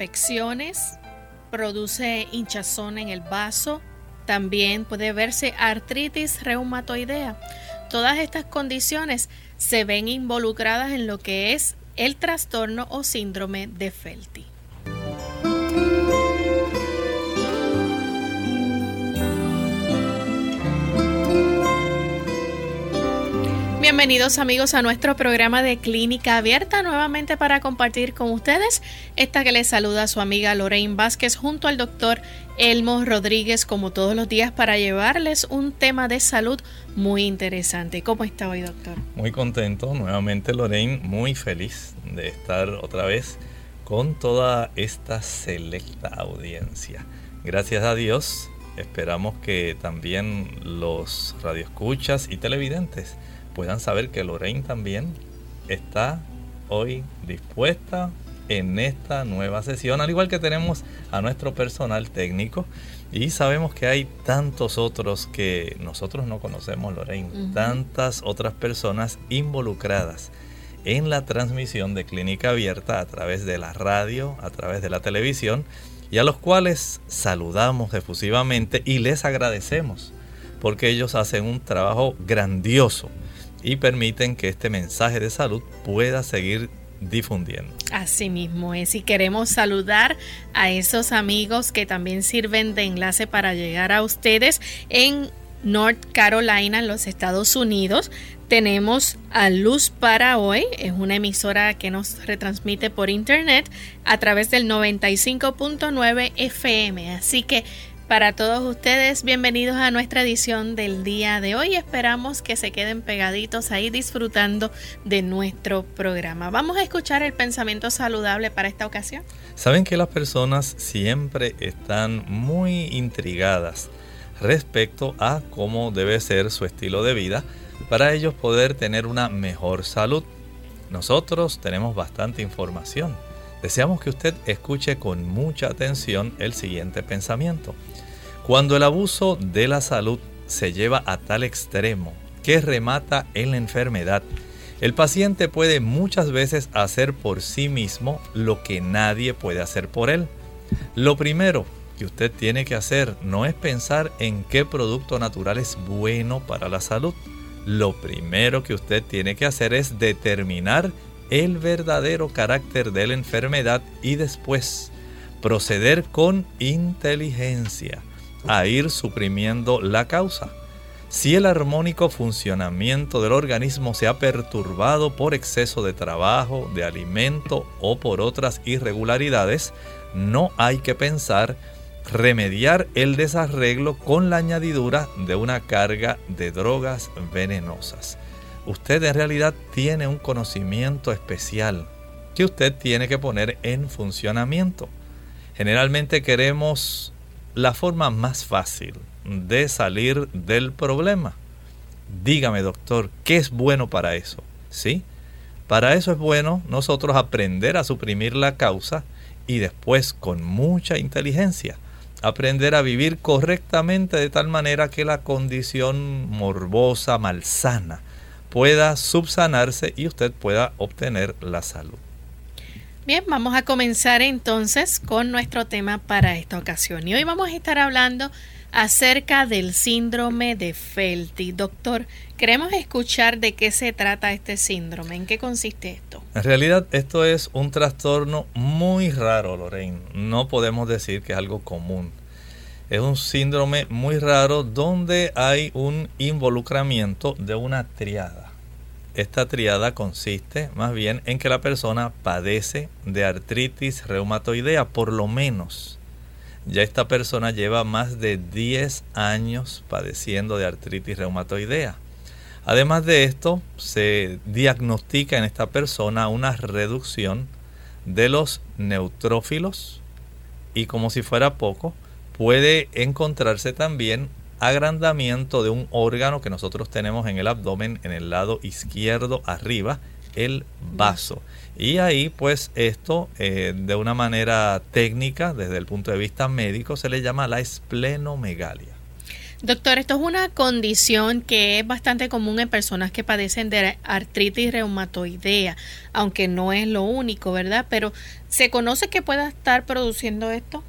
Infecciones, produce hinchazón en el vaso, también puede verse artritis reumatoidea. Todas estas condiciones se ven involucradas en lo que es el trastorno o síndrome de Felty. Bienvenidos amigos a nuestro programa de Clínica Abierta, nuevamente para compartir con ustedes esta que les saluda su amiga Lorraine Vázquez junto al doctor Elmo Rodríguez como todos los días para llevarles un tema de salud muy interesante. ¿Cómo está hoy doctor? Muy contento, nuevamente Lorraine, muy feliz de estar otra vez con toda esta selecta audiencia. Gracias a Dios, esperamos que también los radioescuchas y televidentes puedan saber que Lorraine también está hoy dispuesta en esta nueva sesión, al igual que tenemos a nuestro personal técnico. Y sabemos que hay tantos otros que nosotros no conocemos, Lorraine, tantas otras personas involucradas en la transmisión de Clínica Abierta a través de la radio, a través de la televisión, y a los cuales saludamos efusivamente y les agradecemos, porque ellos hacen un trabajo grandioso y permiten que este mensaje de salud pueda seguir difundiendo. Así mismo es, y queremos saludar a esos amigos que también sirven de enlace para llegar a ustedes en North Carolina, en los Estados Unidos. Tenemos a Luz para hoy, es una emisora que nos retransmite por internet a través del 95.9 FM. Así que para todos ustedes, bienvenidos a nuestra edición del día de hoy. Esperamos que se queden pegaditos ahí disfrutando de nuestro programa. Vamos a escuchar el pensamiento saludable para esta ocasión. Saben que las personas siempre están muy intrigadas respecto a cómo debe ser su estilo de vida para ellos poder tener una mejor salud. Nosotros tenemos bastante información. Deseamos que usted escuche con mucha atención el siguiente pensamiento. Cuando el abuso de la salud se lleva a tal extremo que remata en la enfermedad, el paciente puede muchas veces hacer por sí mismo lo que nadie puede hacer por él. Lo primero que usted tiene que hacer no es pensar en qué producto natural es bueno para la salud. Lo primero que usted tiene que hacer es determinar el verdadero carácter de la enfermedad y después proceder con inteligencia a ir suprimiendo la causa. Si el armónico funcionamiento del organismo se ha perturbado por exceso de trabajo, de alimento o por otras irregularidades, no hay que pensar remediar el desarreglo con la añadidura de una carga de drogas venenosas. Usted en realidad tiene un conocimiento especial que usted tiene que poner en funcionamiento. Generalmente queremos la forma más fácil de salir del problema. Dígame, doctor, ¿qué es bueno para eso? ¿Sí? Para eso es bueno nosotros aprender a suprimir la causa y después con mucha inteligencia aprender a vivir correctamente de tal manera que la condición morbosa, malsana, pueda subsanarse y usted pueda obtener la salud. Bien, vamos a comenzar entonces con nuestro tema para esta ocasión. Y hoy vamos a estar hablando acerca del síndrome de Felty. Doctor, queremos escuchar de qué se trata este síndrome, en qué consiste esto. En realidad esto es un trastorno muy raro, Lorraine. No podemos decir que es algo común. Es un síndrome muy raro donde hay un involucramiento de una triada. Esta triada consiste más bien en que la persona padece de artritis reumatoidea, por lo menos ya esta persona lleva más de 10 años padeciendo de artritis reumatoidea. Además de esto, se diagnostica en esta persona una reducción de los neutrófilos y como si fuera poco, puede encontrarse también agrandamiento de un órgano que nosotros tenemos en el abdomen en el lado izquierdo arriba, el vaso. Y ahí pues esto eh, de una manera técnica, desde el punto de vista médico, se le llama la esplenomegalia. Doctor, esto es una condición que es bastante común en personas que padecen de artritis reumatoidea, aunque no es lo único, ¿verdad? Pero ¿se conoce que pueda estar produciendo esto?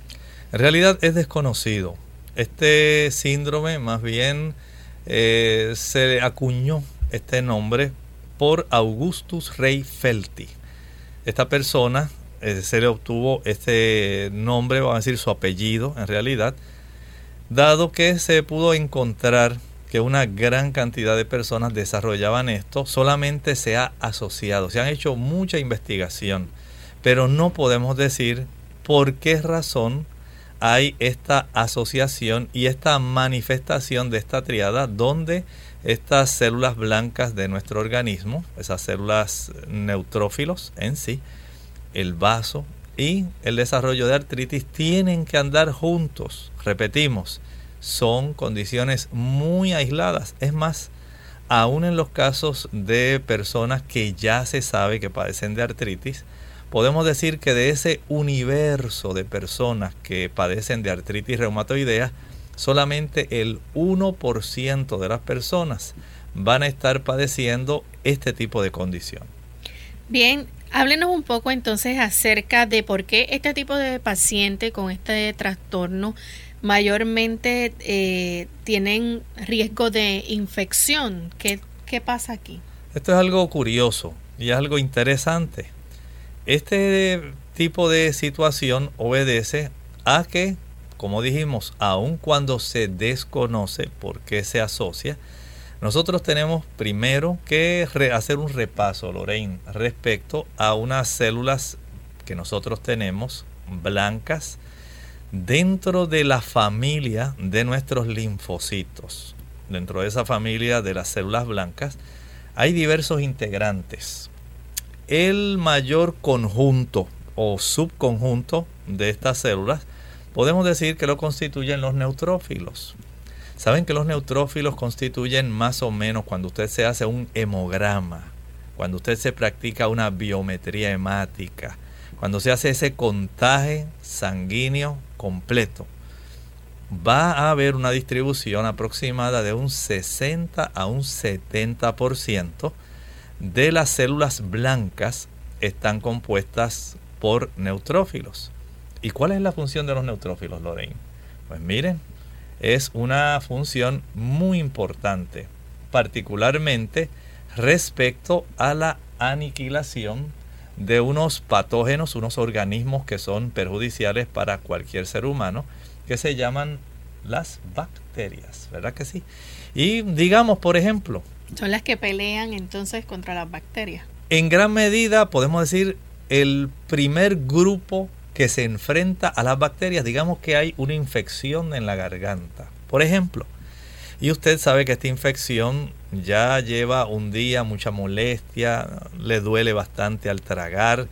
En realidad es desconocido. Este síndrome más bien eh, se acuñó este nombre por Augustus Rey Felty esta persona eh, se le obtuvo este nombre, vamos a decir su apellido en realidad, dado que se pudo encontrar que una gran cantidad de personas desarrollaban esto, solamente se ha asociado, se han hecho mucha investigación, pero no podemos decir por qué razón hay esta asociación y esta manifestación de esta triada donde estas células blancas de nuestro organismo, esas células neutrófilos en sí, el vaso y el desarrollo de artritis tienen que andar juntos. Repetimos, son condiciones muy aisladas. Es más, aún en los casos de personas que ya se sabe que padecen de artritis, podemos decir que de ese universo de personas que padecen de artritis reumatoidea, solamente el 1% de las personas van a estar padeciendo este tipo de condición. Bien, háblenos un poco entonces acerca de por qué este tipo de paciente con este trastorno mayormente eh, tienen riesgo de infección. ¿Qué, ¿Qué pasa aquí? Esto es algo curioso y es algo interesante. Este tipo de situación obedece a que como dijimos, aun cuando se desconoce por qué se asocia, nosotros tenemos primero que hacer un repaso, Lorraine, respecto a unas células que nosotros tenemos blancas dentro de la familia de nuestros linfocitos. Dentro de esa familia de las células blancas hay diversos integrantes. El mayor conjunto o subconjunto de estas células podemos decir que lo constituyen los neutrófilos. Saben que los neutrófilos constituyen más o menos cuando usted se hace un hemograma, cuando usted se practica una biometría hemática, cuando se hace ese contaje sanguíneo completo, va a haber una distribución aproximada de un 60 a un 70% de las células blancas están compuestas por neutrófilos. ¿Y cuál es la función de los neutrófilos, Lorraine? Pues miren, es una función muy importante, particularmente respecto a la aniquilación de unos patógenos, unos organismos que son perjudiciales para cualquier ser humano, que se llaman las bacterias, ¿verdad que sí? Y digamos, por ejemplo... Son las que pelean entonces contra las bacterias. En gran medida podemos decir el primer grupo que se enfrenta a las bacterias, digamos que hay una infección en la garganta, por ejemplo, y usted sabe que esta infección ya lleva un día, mucha molestia, le duele bastante al tragar,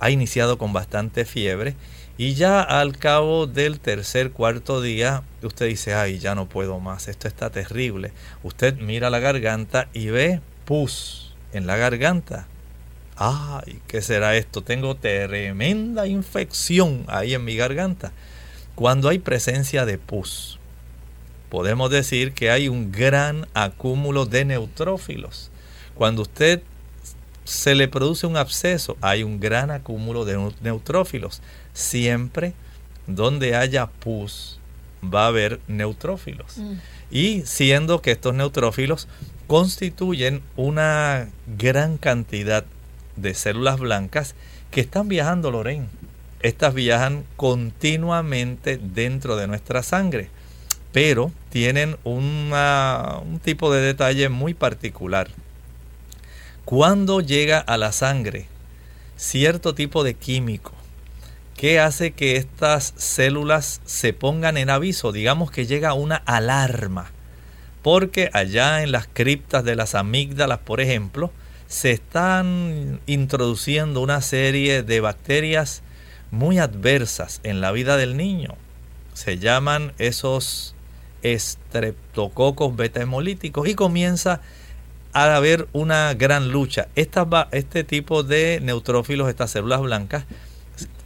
ha iniciado con bastante fiebre y ya al cabo del tercer, cuarto día usted dice, ay, ya no puedo más, esto está terrible. Usted mira la garganta y ve pus en la garganta ay, ¿qué será esto? Tengo tremenda infección ahí en mi garganta. Cuando hay presencia de pus, podemos decir que hay un gran acúmulo de neutrófilos. Cuando usted se le produce un absceso, hay un gran acúmulo de neutrófilos. Siempre donde haya pus va a haber neutrófilos. Mm. Y siendo que estos neutrófilos constituyen una gran cantidad de células blancas que están viajando, Lorraine. Estas viajan continuamente dentro de nuestra sangre, pero tienen un tipo de detalle muy particular. Cuando llega a la sangre cierto tipo de químico que hace que estas células se pongan en aviso, digamos que llega una alarma, porque allá en las criptas de las amígdalas, por ejemplo, se están introduciendo una serie de bacterias muy adversas en la vida del niño. Se llaman esos estreptococos beta hemolíticos y comienza a haber una gran lucha. este tipo de neutrófilos, estas células blancas,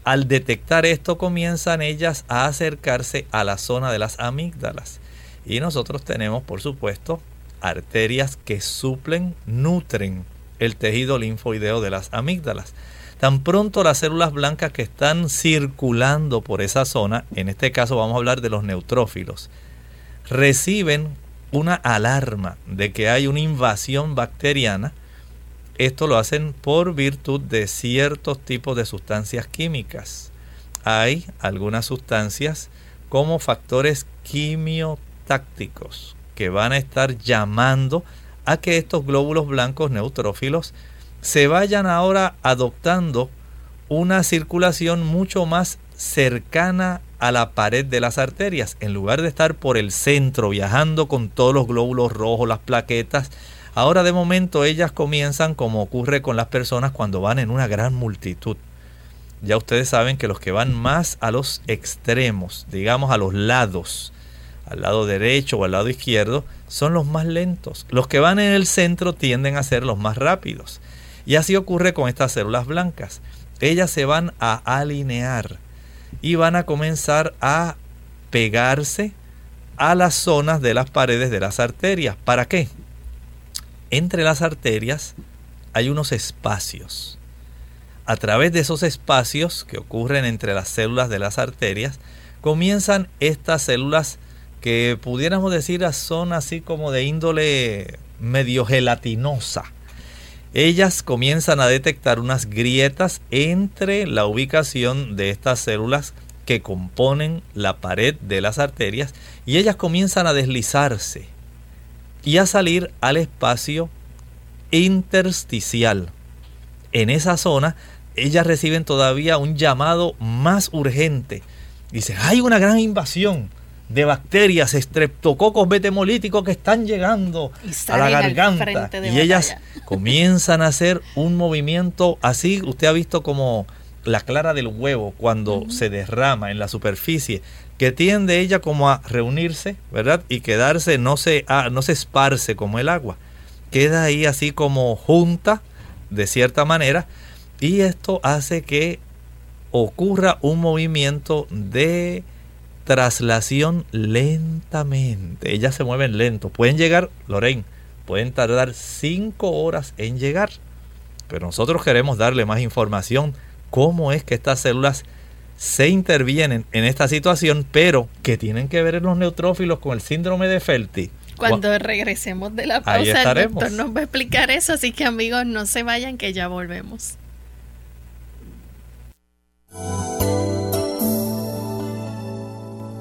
al detectar esto comienzan ellas a acercarse a la zona de las amígdalas. Y nosotros tenemos, por supuesto, arterias que suplen, nutren el tejido linfoideo de las amígdalas. Tan pronto las células blancas que están circulando por esa zona, en este caso vamos a hablar de los neutrófilos, reciben una alarma de que hay una invasión bacteriana, esto lo hacen por virtud de ciertos tipos de sustancias químicas. Hay algunas sustancias como factores quimiotácticos que van a estar llamando a que estos glóbulos blancos neutrófilos se vayan ahora adoptando una circulación mucho más cercana a la pared de las arterias. En lugar de estar por el centro viajando con todos los glóbulos rojos, las plaquetas, ahora de momento ellas comienzan como ocurre con las personas cuando van en una gran multitud. Ya ustedes saben que los que van más a los extremos, digamos a los lados, al lado derecho o al lado izquierdo, son los más lentos. Los que van en el centro tienden a ser los más rápidos. Y así ocurre con estas células blancas. Ellas se van a alinear y van a comenzar a pegarse a las zonas de las paredes de las arterias. ¿Para qué? Entre las arterias hay unos espacios. A través de esos espacios que ocurren entre las células de las arterias, comienzan estas células que pudiéramos decir son así como de índole medio gelatinosa. Ellas comienzan a detectar unas grietas entre la ubicación de estas células que componen la pared de las arterias y ellas comienzan a deslizarse y a salir al espacio intersticial. En esa zona ellas reciben todavía un llamado más urgente. Dice, hay una gran invasión de bacterias, estreptococos betemolíticos que están llegando a la garganta. Y ellas comienzan a hacer un movimiento así, usted ha visto como la clara del huevo cuando se derrama en la superficie, que tiende ella como a reunirse, ¿verdad? Y quedarse, no se, ah, no se esparce como el agua, queda ahí así como junta, de cierta manera, y esto hace que ocurra un movimiento de traslación lentamente. Ellas se mueven lento. Pueden llegar, Lorraine, pueden tardar 5 horas en llegar. Pero nosotros queremos darle más información. Cómo es que estas células se intervienen en esta situación, pero que tienen que ver en los neutrófilos con el síndrome de Felty. Cuando regresemos de la pausa, el doctor nos va a explicar eso. Así que amigos, no se vayan que ya volvemos.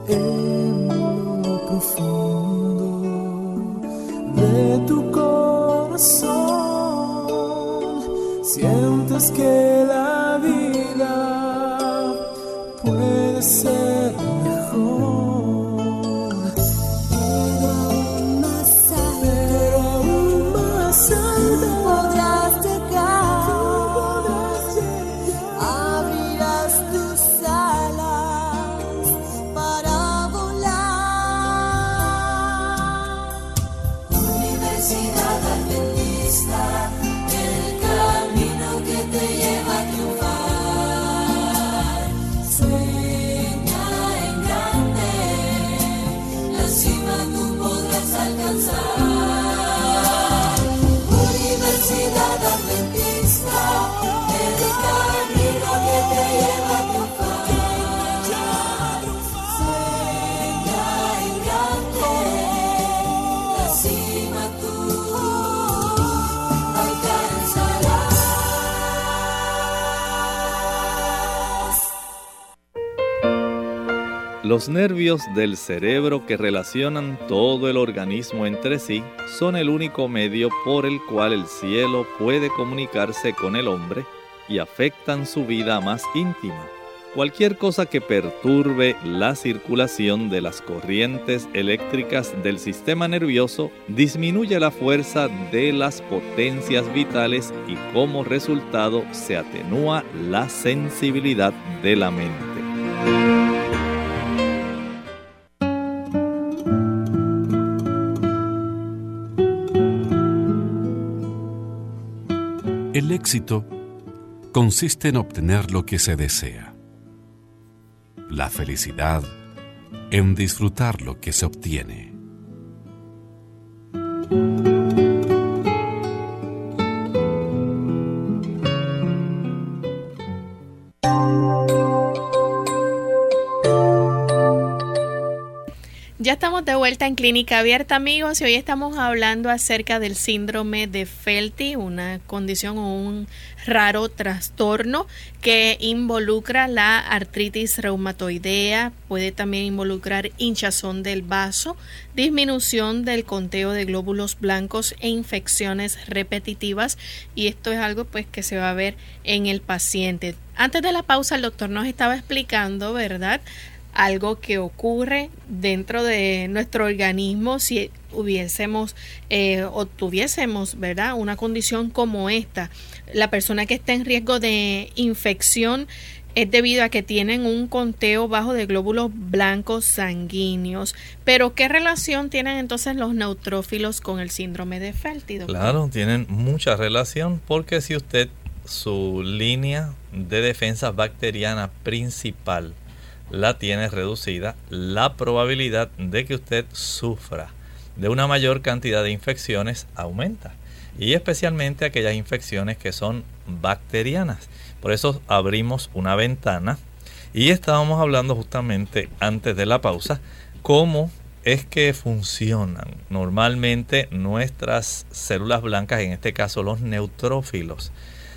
en lo profundo de tu corazón. Sientes que la vida puede ser Los nervios del cerebro que relacionan todo el organismo entre sí son el único medio por el cual el cielo puede comunicarse con el hombre y afectan su vida más íntima. Cualquier cosa que perturbe la circulación de las corrientes eléctricas del sistema nervioso disminuye la fuerza de las potencias vitales y como resultado se atenúa la sensibilidad de la mente. El éxito consiste en obtener lo que se desea la felicidad en disfrutar lo que se obtiene. Ya estamos de vuelta en Clínica Abierta, amigos, y hoy estamos hablando acerca del síndrome de Felty, una condición o un raro trastorno que involucra la artritis reumatoidea, puede también involucrar hinchazón del vaso, disminución del conteo de glóbulos blancos e infecciones repetitivas, y esto es algo pues que se va a ver en el paciente. Antes de la pausa el doctor nos estaba explicando, ¿verdad? Algo que ocurre dentro de nuestro organismo si hubiésemos eh, o tuviésemos, ¿verdad? Una condición como esta. La persona que está en riesgo de infección es debido a que tienen un conteo bajo de glóbulos blancos sanguíneos. Pero ¿qué relación tienen entonces los neutrófilos con el síndrome de Felty? Claro, tienen mucha relación porque si usted su línea de defensa bacteriana principal la tiene reducida, la probabilidad de que usted sufra de una mayor cantidad de infecciones aumenta. Y especialmente aquellas infecciones que son bacterianas. Por eso abrimos una ventana y estábamos hablando justamente antes de la pausa cómo es que funcionan normalmente nuestras células blancas, en este caso los neutrófilos.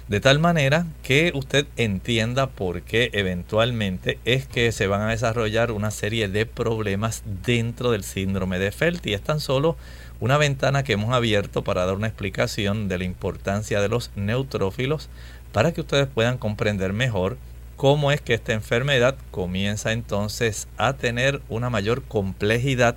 De tal manera que usted entienda por qué eventualmente es que se van a desarrollar una serie de problemas dentro del síndrome de Felty. Es tan solo una ventana que hemos abierto para dar una explicación de la importancia de los neutrófilos para que ustedes puedan comprender mejor cómo es que esta enfermedad comienza entonces a tener una mayor complejidad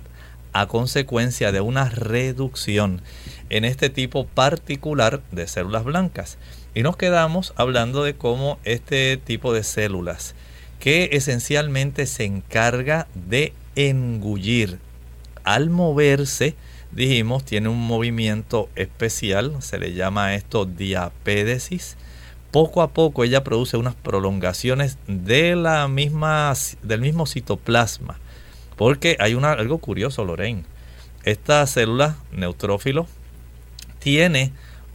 a consecuencia de una reducción en este tipo particular de células blancas. Y nos quedamos hablando de cómo este tipo de células, que esencialmente se encarga de engullir, al moverse, dijimos, tiene un movimiento especial, se le llama esto diapédesis. Poco a poco ella produce unas prolongaciones de la misma, del mismo citoplasma. Porque hay una, algo curioso, Lorraine. Esta célula neutrófilo tiene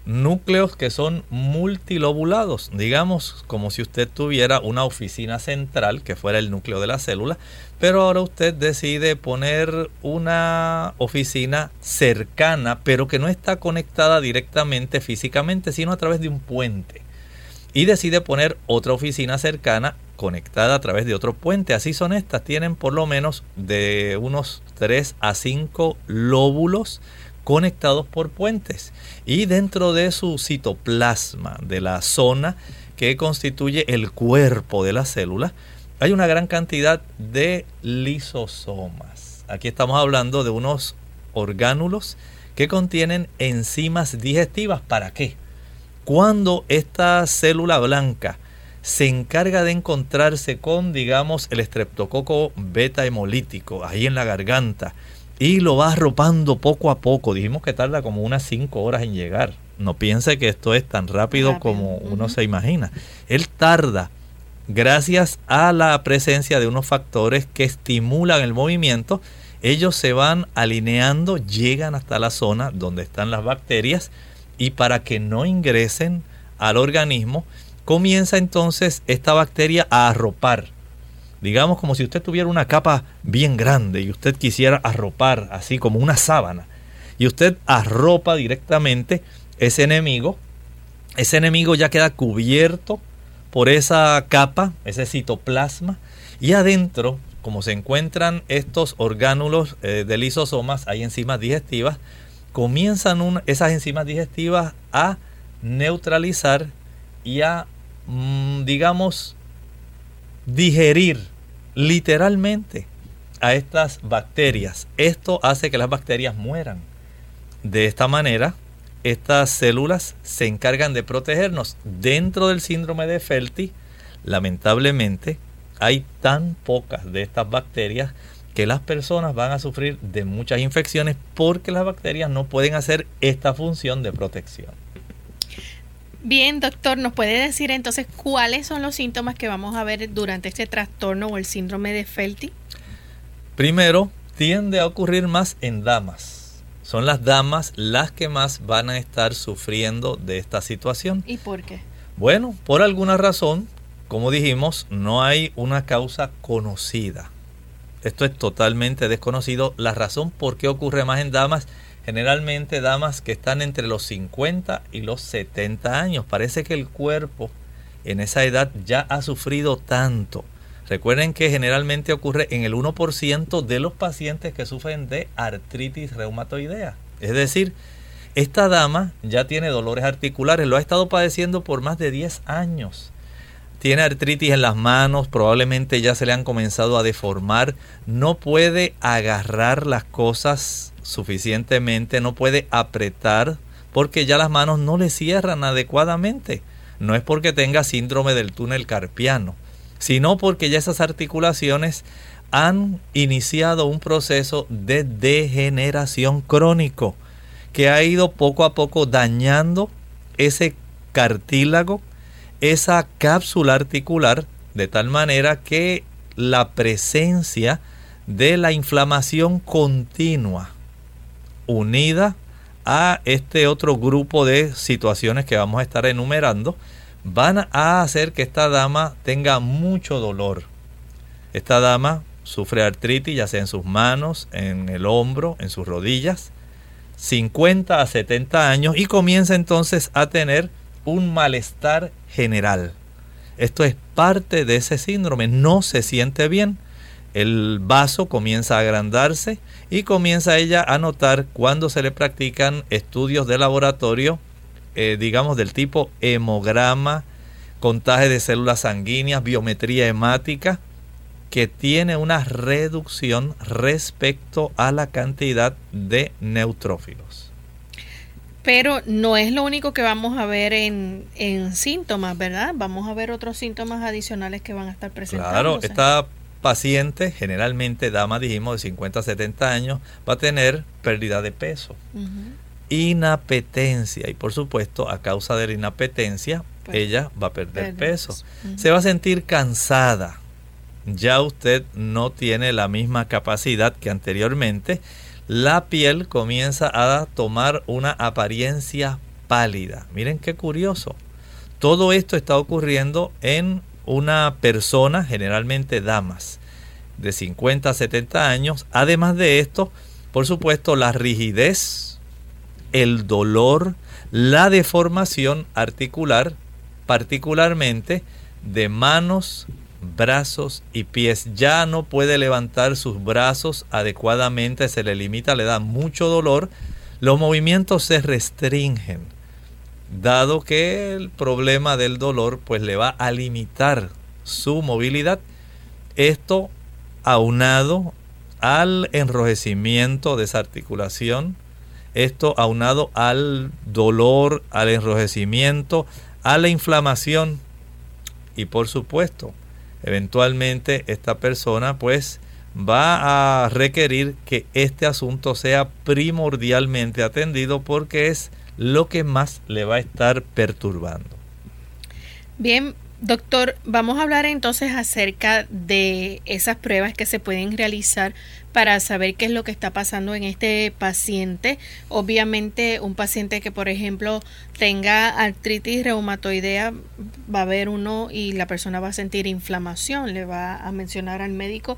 núcleos que son multilobulados, digamos como si usted tuviera una oficina central que fuera el núcleo de la célula, pero ahora usted decide poner una oficina cercana, pero que no está conectada directamente físicamente, sino a través de un puente. Y decide poner otra oficina cercana conectada a través de otro puente. Así son estas, tienen por lo menos de unos 3 a 5 lóbulos conectados por puentes. Y dentro de su citoplasma, de la zona que constituye el cuerpo de la célula, hay una gran cantidad de lisosomas. Aquí estamos hablando de unos orgánulos que contienen enzimas digestivas. ¿Para qué? Cuando esta célula blanca se encarga de encontrarse con, digamos, el estreptococo beta hemolítico ahí en la garganta y lo va arropando poco a poco. Dijimos que tarda como unas 5 horas en llegar. No piense que esto es tan rápido, como uno se imagina. Él tarda gracias a la presencia de unos factores que estimulan el movimiento. Ellos se van alineando, llegan hasta la zona donde están las bacterias y para que no ingresen al organismo, comienza entonces esta bacteria a arropar digamos como si usted tuviera una capa bien grande y usted quisiera arropar así como una sábana y usted arropa directamente ese enemigo, ese enemigo ya queda cubierto por esa capa, ese citoplasma y adentro como se encuentran estos orgánulos eh, de lisosomas, hay enzimas digestivas, comienzan esas enzimas digestivas a neutralizar y a, mm, digamos, digerir literalmente a estas bacterias. Esto hace que las bacterias mueran. De esta manera, estas células se encargan de protegernos. Dentro del síndrome de Felty, lamentablemente, hay tan pocas de estas bacterias que las personas van a sufrir de muchas infecciones porque las bacterias no pueden hacer esta función de protección. Bien, doctor, ¿nos puede decir entonces cuáles son los síntomas que vamos a ver durante este trastorno o el síndrome de Felty? Primero, tiende a ocurrir más en damas. Son las damas las que más van a estar sufriendo de esta situación. ¿Y por qué? Bueno, por alguna razón, como dijimos, no hay una causa conocida. Esto es totalmente desconocido. La razón por qué ocurre más en damas, generalmente damas que están entre los 50 y los 70 años. Parece que el cuerpo en esa edad ya ha sufrido tanto. Recuerden que generalmente ocurre en el 1% de los pacientes que sufren de artritis reumatoidea. Es decir, esta dama ya tiene dolores articulares, lo ha estado padeciendo por más de 10 años tiene artritis en las manos, probablemente ya se le han comenzado a deformar, no puede agarrar las cosas suficientemente, no puede apretar porque ya las manos no le cierran adecuadamente. No es porque tenga síndrome del túnel carpiano, sino porque ya esas articulaciones han iniciado un proceso de degeneración crónico que ha ido poco a poco dañando ese cartílago esa cápsula articular de tal manera que la presencia de la inflamación continua unida a este otro grupo de situaciones que vamos a estar enumerando van a hacer que esta dama tenga mucho dolor. Esta dama sufre artritis ya sea en sus manos, en el hombro, en sus rodillas, 50 a 70 años y comienza entonces a tener un malestar general. Esto es parte de ese síndrome. No se siente bien. El vaso comienza a agrandarse y comienza ella a notar cuando se le practican estudios de laboratorio, eh, digamos del tipo hemograma, contaje de células sanguíneas, biometría hemática, que tiene una reducción respecto a la cantidad de neutrófilos. Pero no es lo único que vamos a ver en, síntomas, ¿verdad? Vamos a ver otros síntomas adicionales que van a estar presentes. Claro, esta paciente, generalmente dama, dijimos, de 50 a 70 años, va a tener pérdida de peso, inapetencia, y por supuesto, a causa de la inapetencia, pues, ella va a perder peso. Se va a sentir cansada. Ya usted no tiene la misma capacidad que anteriormente la piel comienza a tomar una apariencia pálida. Miren qué curioso. Todo esto está ocurriendo en una persona, generalmente damas, de 50 a 70 años. Además de esto, por supuesto, la rigidez, el dolor, la deformación articular, particularmente de manos, brazos y pies. Ya no puede levantar sus brazos adecuadamente, se le limita, le da mucho dolor. Los movimientos se restringen, dado que el problema del dolor pues le va a limitar su movilidad. Esto aunado al enrojecimiento de esa articulación, esto aunado al dolor, al enrojecimiento, a la inflamación y por supuesto eventualmente esta persona pues va a requerir que este asunto sea primordialmente atendido porque es lo que más le va a estar perturbando. Bien, doctor, vamos a hablar entonces acerca de esas pruebas que se pueden realizar para saber qué es lo que está pasando en este paciente. Obviamente, un paciente que, por ejemplo, tenga artritis reumatoidea, va a ver uno y la persona va a sentir inflamación, le va a mencionar al médico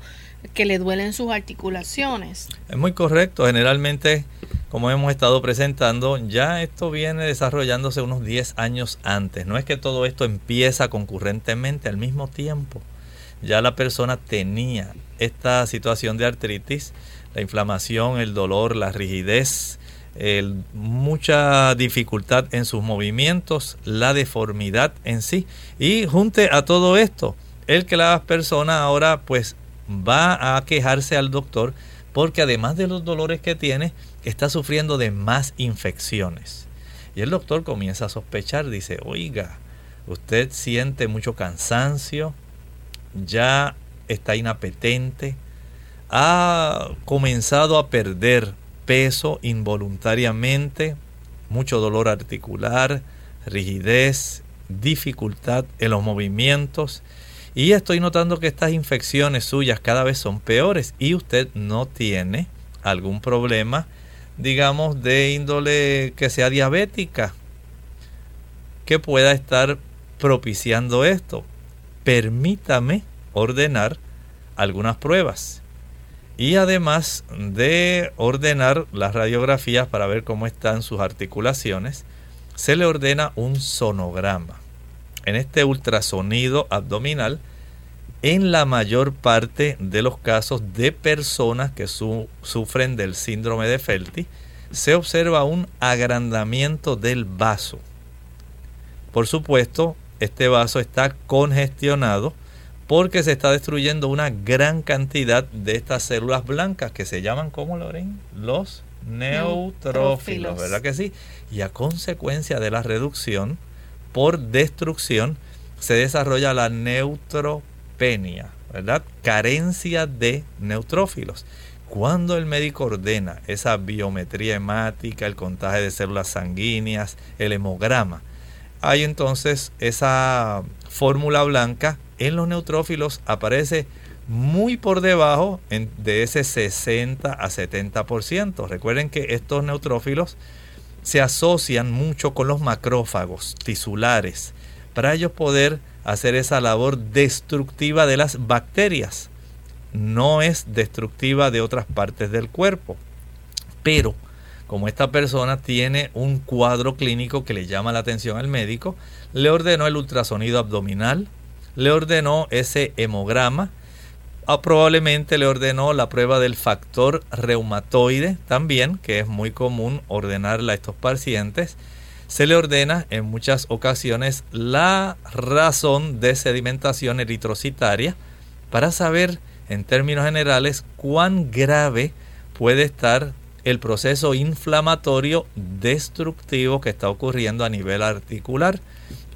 que le duelen sus articulaciones. Es muy correcto, generalmente, como hemos estado presentando, ya esto viene desarrollándose unos 10 años antes. No es que todo esto empieza concurrentemente al mismo tiempo ya la persona tenía esta situación de artritis, la inflamación, el dolor, la rigidez, mucha dificultad en sus movimientos, la deformidad en sí. Y junte a todo esto, el que la persona ahora pues va a quejarse al doctor porque además de los dolores que tiene, está sufriendo de más infecciones. Y el doctor comienza a sospechar, dice, oiga, usted siente mucho cansancio, ya está inapetente, ha comenzado a perder peso involuntariamente, mucho dolor articular, rigidez, dificultad en los movimientos. Y estoy notando que estas infecciones suyas cada vez son peores y usted no tiene algún problema, digamos, de índole que sea diabética, que pueda estar propiciando esto. Permítame ordenar algunas pruebas. Y además de ordenar las radiografías para ver cómo están sus articulaciones, se le ordena un sonograma. En este ultrasonido abdominal, en la mayor parte de los casos de personas que sufren del síndrome de Felty, se observa un agrandamiento del vaso. Por supuesto, este vaso está congestionado porque se está destruyendo una gran cantidad de estas células blancas que se llaman, ¿cómo Lorraine? Los neutrófilos, ¿verdad que sí? Y a consecuencia de la reducción por destrucción se desarrolla la neutropenia, ¿verdad? Carencia de neutrófilos. Cuando el médico ordena esa biometría hemática, el contagio de células sanguíneas, el hemograma, hay entonces esa fórmula blanca en los neutrófilos aparece muy por debajo de ese 60 a 70%. Recuerden que estos neutrófilos se asocian mucho con los macrófagos tisulares para ellos poder hacer esa labor destructiva de las bacterias. No es destructiva de otras partes del cuerpo. Pero como esta persona tiene un cuadro clínico que le llama la atención al médico, le ordenó el ultrasonido abdominal, le ordenó ese hemograma, ah, probablemente le ordenó la prueba del factor reumatoide también, que es muy común ordenarla a estos pacientes. Se le ordena en muchas ocasiones la razón de sedimentación eritrocitaria para saber en términos generales cuán grave puede estar el proceso inflamatorio destructivo que está ocurriendo a nivel articular.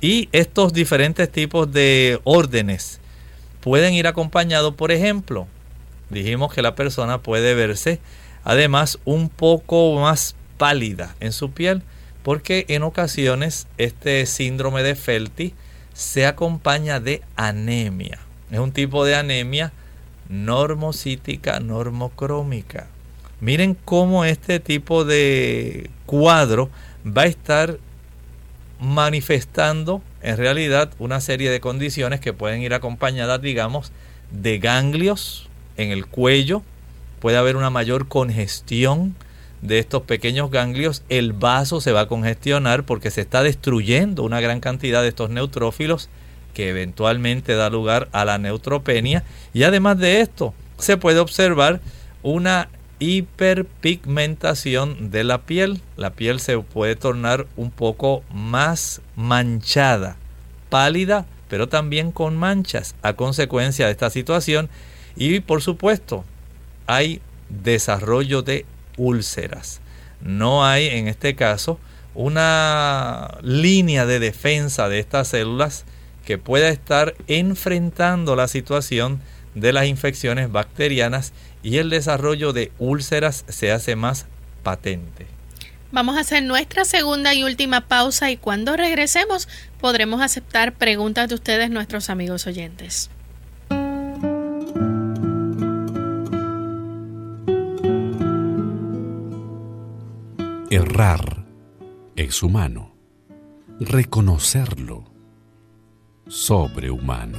Y estos diferentes tipos de órdenes pueden ir acompañados, por ejemplo, dijimos que la persona puede verse además un poco más pálida en su piel, porque en ocasiones este síndrome de Felty se acompaña de anemia. Es un tipo de anemia normocítica, normocrómica. Miren cómo este tipo de cuadro va a estar manifestando en realidad una serie de condiciones que pueden ir acompañadas, digamos, de ganglios en el cuello. Puede haber una mayor congestión de estos pequeños ganglios. El vaso se va a congestionar porque se está destruyendo una gran cantidad de estos neutrófilos que eventualmente da lugar a la neutropenia. Y además de esto, se puede observar una hiperpigmentación de la piel. La piel se puede tornar un poco más manchada, pálida, pero también con manchas a consecuencia de esta situación. Y por supuesto, hay desarrollo de úlceras. No hay en este caso una línea de defensa de estas células que pueda estar enfrentando la situación de las infecciones bacterianas y el desarrollo de úlceras se hace más patente. Vamos a hacer nuestra segunda y última pausa y cuando regresemos podremos aceptar preguntas de ustedes, nuestros amigos oyentes. Errar es humano. Reconocerlo, sobrehumano.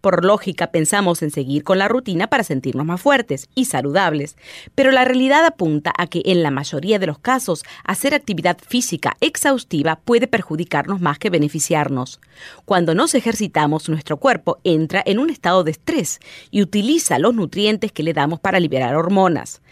Por lógica pensamos en seguir con la rutina para sentirnos más fuertes y saludables, pero la realidad apunta a que en la mayoría de los casos hacer actividad física exhaustiva puede perjudicarnos más que beneficiarnos. Cuando nos ejercitamos, nuestro cuerpo entra en un estado de estrés y utiliza los nutrientes que le damos para liberar hormonas.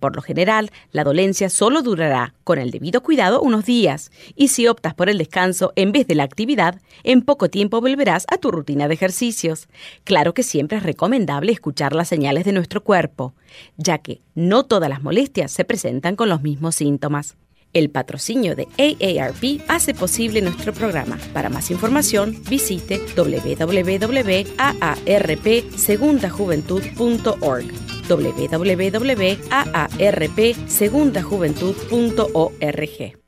Por lo general, la dolencia solo durará, con el debido cuidado, unos días, y si optas por el descanso en vez de la actividad, en poco tiempo volverás a tu rutina de ejercicios. Claro que siempre es recomendable escuchar las señales de nuestro cuerpo, ya que no todas las molestias se presentan con los mismos síntomas. El patrocinio de AARP hace posible nuestro programa. Para más información, visite www.aarpsegundajuventud.org www.aarpsegundajuventud.org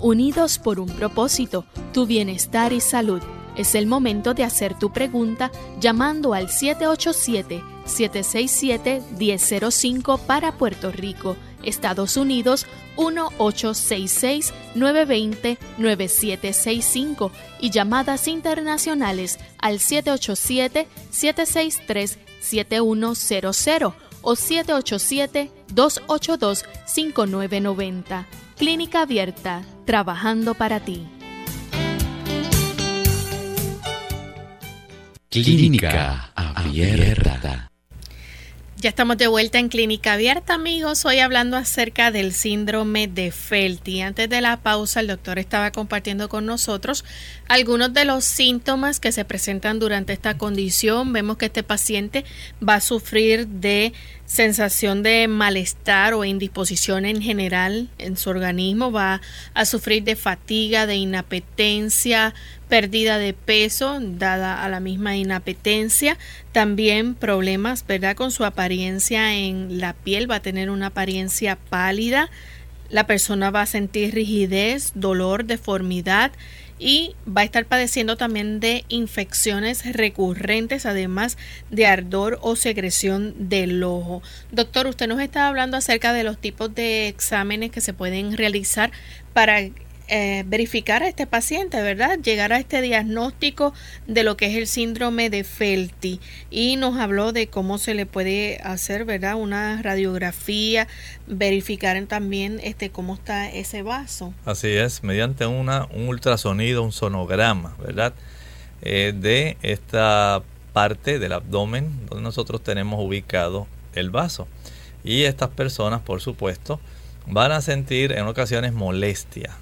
Unidos por un propósito, tu bienestar y salud. Es el momento de hacer tu pregunta llamando al 787-767-1005 para Puerto Rico Estados Unidos 1-866-920-9765 y llamadas internacionales al 787-763-7100 o 787-282-5990. Clínica Abierta, trabajando para ti. Clínica Abierta. Ya estamos de vuelta en Clínica Abierta, amigos. Hoy hablando acerca del síndrome de Felty. Antes de la pausa, el doctor estaba compartiendo con nosotros algunos de los síntomas que se presentan durante esta condición. Vemos que este paciente va a sufrir de sensación de malestar o indisposición en general en su organismo, va a sufrir de fatiga, de inapetencia, pérdida de peso dada a la misma inapetencia, también problemas, ¿verdad?, con su apariencia en la piel, va a tener una apariencia pálida, la persona va a sentir rigidez, dolor, deformidad, y va a estar padeciendo también de infecciones recurrentes, además de ardor o secreción del ojo. Doctor, usted nos está hablando acerca de los tipos de exámenes que se pueden realizar para eh, verificar a este paciente, ¿verdad? Llegar a este diagnóstico de lo que es el síndrome de Felty y nos habló de cómo se le puede hacer, ¿verdad? Una radiografía, verificar también este cómo está ese vaso. Así es, mediante una, un ultrasonido, un sonograma, ¿verdad? Eh, de esta parte del abdomen donde nosotros tenemos ubicado el vaso. Y estas personas, por supuesto, van a sentir en ocasiones molestia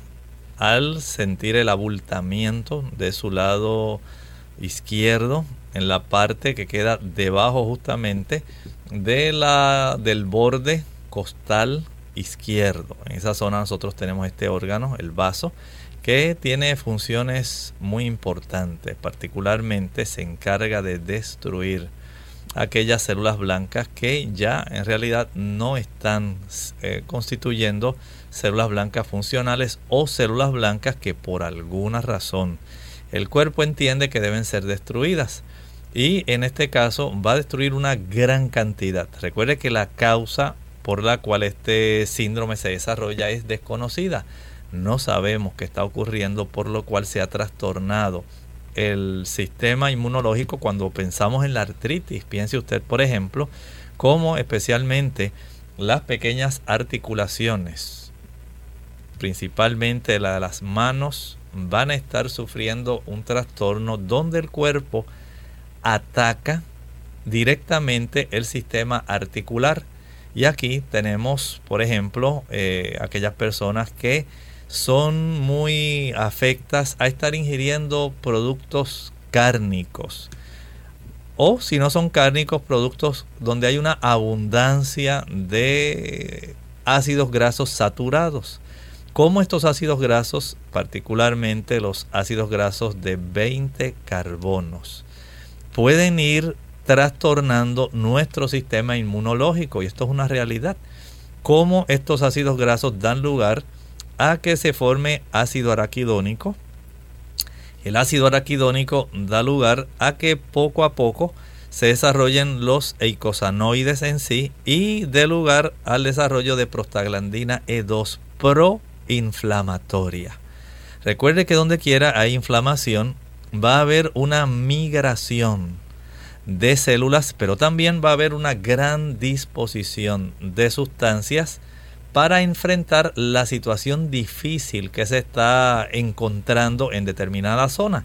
al sentir el abultamiento de su lado izquierdo en la parte que queda debajo justamente de la, del borde costal izquierdo. En esa zona nosotros tenemos este órgano, el vaso, que tiene funciones muy importantes. Particularmente se encarga de destruir aquellas células blancas que ya en realidad no están eh, constituyendo células blancas funcionales o células blancas que por alguna razón el cuerpo entiende que deben ser destruidas. Y en este caso va a destruir una gran cantidad. Recuerde que la causa por la cual este síndrome se desarrolla es desconocida. No sabemos qué está ocurriendo, por lo cual se ha trastornado el sistema inmunológico cuando pensamos en la artritis. Piense usted, por ejemplo, cómo especialmente las pequeñas articulaciones principalmente la de las manos, van a estar sufriendo un trastorno donde el cuerpo ataca directamente el sistema articular. Y aquí tenemos, por ejemplo, eh, aquellas personas que son muy afectas a estar ingiriendo productos cárnicos. O si no son cárnicos, productos donde hay una abundancia de ácidos grasos saturados cómo estos ácidos grasos, particularmente los ácidos grasos de 20 carbonos, pueden ir trastornando nuestro sistema inmunológico. Y esto es una realidad. Cómo estos ácidos grasos dan lugar a que se forme ácido araquidónico. El ácido araquidónico da lugar a que poco a poco se desarrollen los eicosanoides en sí y dé lugar al desarrollo de prostaglandina E2 proinflamatoria. Recuerde que donde quiera hay inflamación, va a haber una migración de células, pero también va a haber una gran disposición de sustancias para enfrentar la situación difícil que se está encontrando en determinada zona.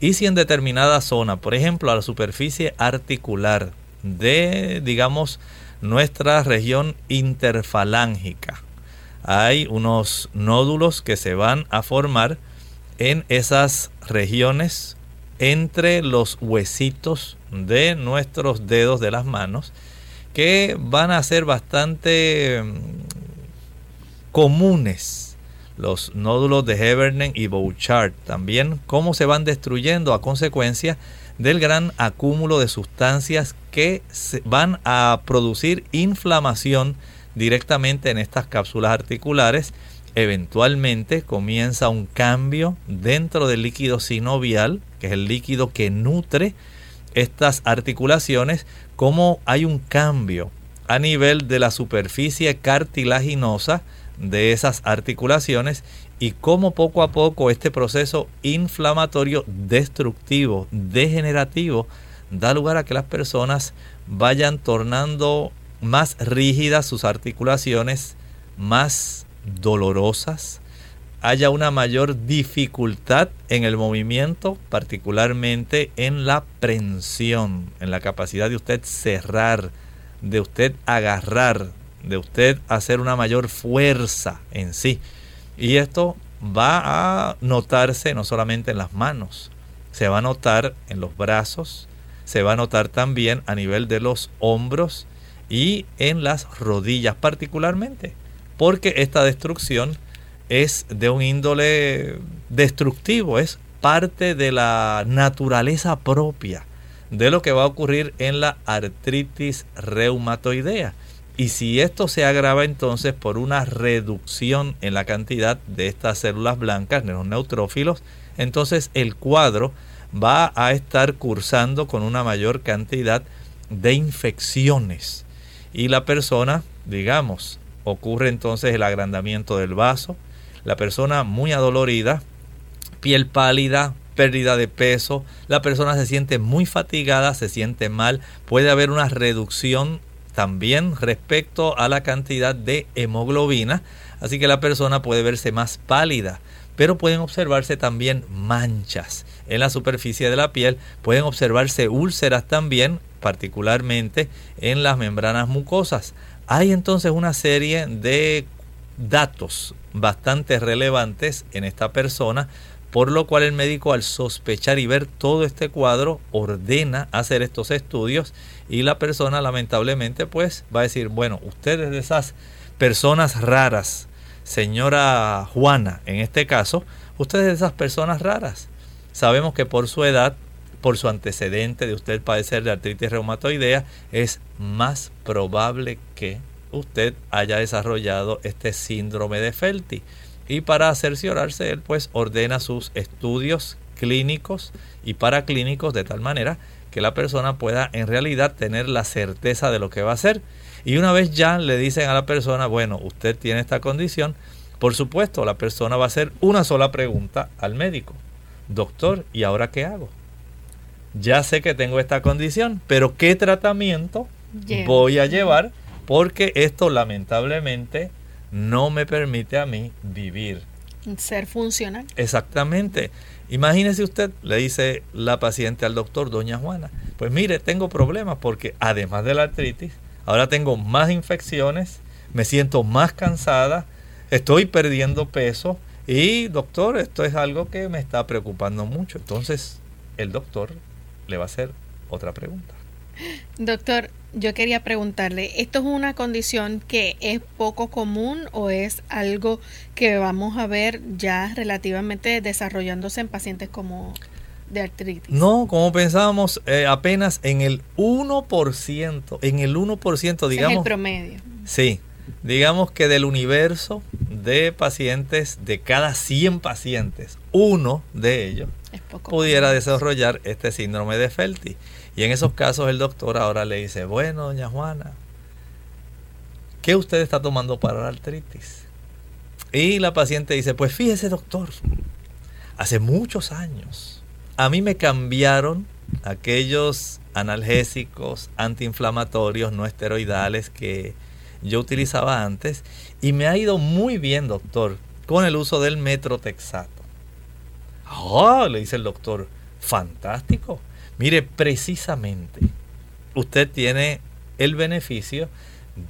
Y si en determinada zona, por ejemplo, a la superficie articular de, digamos, nuestra región interfalángica, hay unos nódulos que se van a formar en esas regiones entre los huesitos de nuestros dedos de las manos que van a ser bastante comunes, los nódulos de Hebernen y Bouchard, también cómo se van destruyendo a consecuencia del gran acúmulo de sustancias que van a producir inflamación directamente en estas cápsulas articulares. Eventualmente comienza un cambio dentro del líquido sinovial, que es el líquido que nutre estas articulaciones, como hay un cambio a nivel de la superficie cartilaginosa de esas articulaciones y cómo poco a poco este proceso inflamatorio destructivo, degenerativo, da lugar a que las personas vayan tornando más rígidas sus articulaciones, más dolorosas, haya una mayor dificultad en el movimiento, particularmente en la prensión, en la capacidad de usted cerrar, de usted agarrar, de usted hacer una mayor fuerza en sí. Y esto va a notarse no solamente en las manos, se va a notar en los brazos, se va a notar también a nivel de los hombros y en las rodillas particularmente, porque esta destrucción es de un índole destructivo, es parte de la naturaleza propia de lo que va a ocurrir en la artritis reumatoidea. Y si esto se agrava entonces por una reducción en la cantidad de estas células blancas, los neutrófilos, entonces el cuadro va a estar cursando con una mayor cantidad de infecciones. Y la persona, digamos, ocurre entonces el agrandamiento del vaso, la persona muy adolorida, piel pálida, pérdida de peso, la persona se siente muy fatigada, se siente mal, puede haber una reducción también respecto a la cantidad de hemoglobina, así que la persona puede verse más pálida, pero pueden observarse también manchas. En la superficie de la piel, pueden observarse úlceras también, particularmente en las membranas mucosas. Hay entonces una serie de datos bastante relevantes en esta persona por lo cual el médico al sospechar y ver todo este cuadro ordena hacer estos estudios y la persona lamentablemente pues va a decir, bueno, usted es de esas personas raras, señora Juana en este caso, usted es de esas personas raras. Sabemos que por su edad, por su antecedente de usted padecer de artritis reumatoidea, es más probable que usted haya desarrollado este síndrome de Felty y para cerciorarse él pues ordena sus estudios clínicos y paraclínicos de tal manera que la persona pueda en realidad tener la certeza de lo que va a hacer. Y una vez ya le dicen a la persona, bueno, usted tiene esta condición, por supuesto la persona va a hacer una sola pregunta al médico. Doctor, ¿y ahora qué hago? Ya sé que tengo esta condición, pero ¿qué tratamiento voy a llevar? Porque esto lamentablemente no me permite a mí vivir. Ser funcional. Exactamente. Imagínese usted, le dice la paciente al doctor, doña Juana, pues mire, tengo problemas porque además de la artritis, ahora tengo más infecciones, me siento más cansada, estoy perdiendo peso y doctor, esto es algo que me está preocupando mucho. Entonces, el doctor le va a hacer otra pregunta. Doctor, yo quería preguntarle, ¿esto es una condición que es poco común o es algo que vamos a ver ya relativamente desarrollándose en pacientes como de artritis? No, como pensábamos, eh, apenas en el 1%, en el 1%, digamos. Es el promedio. Sí, digamos que del universo de pacientes, de cada 100 pacientes, uno de ellos pudiera desarrollar este síndrome de Felty. Y en esos casos el doctor ahora le dice, bueno, doña Juana, ¿qué usted está tomando para la artritis? Y la paciente dice, pues fíjese doctor, hace muchos años a mí me cambiaron aquellos analgésicos antiinflamatorios no esteroidales que yo utilizaba antes y me ha ido muy bien, doctor, con el uso del metrotexato. ¡Oh! Le dice el doctor, fantástico. Mire, precisamente usted tiene el beneficio